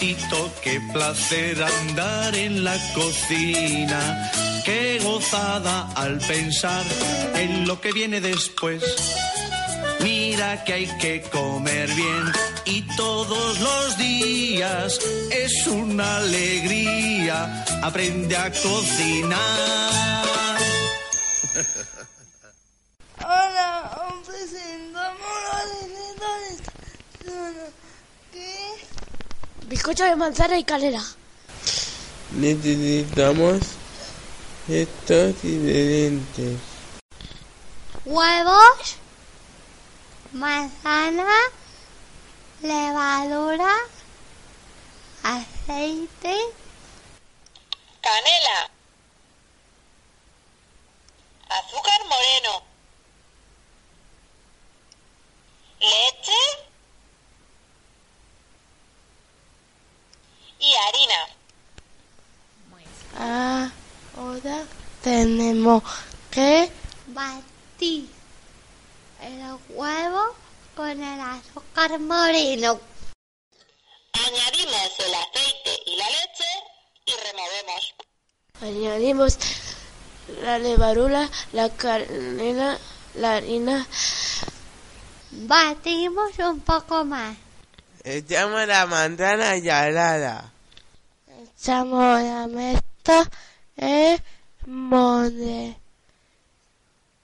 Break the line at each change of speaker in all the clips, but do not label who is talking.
Qué placer andar en la cocina. Qué gozada al pensar en lo que viene después. Mira que hay que comer bien y todos los días es una alegría. Aprende a cocinar.
Bizcocho de manzana y canela.
Necesitamos estos ingredientes.
Huevos, manzana, levadura, aceite,
canela, azúcar moreno, leche y harina.
Ahora tenemos que batir el huevo con el azúcar moreno.
Añadimos el aceite y la leche y removemos.
Añadimos la levadura, la canela, la harina.
Batimos un poco más.
Echamos la manzana salada.
Echamos la mezcla en molde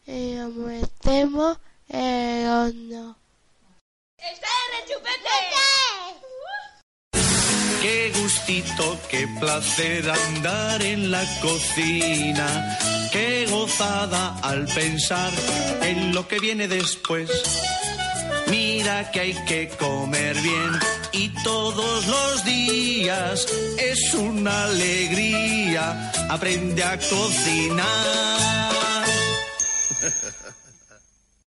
y lo metemos en el horno.
Qué gustito, qué placer andar en la cocina. Qué gozada al pensar en lo que viene después. Mira que hay que comer bien y todos los días es una alegría. Aprende a cocinar.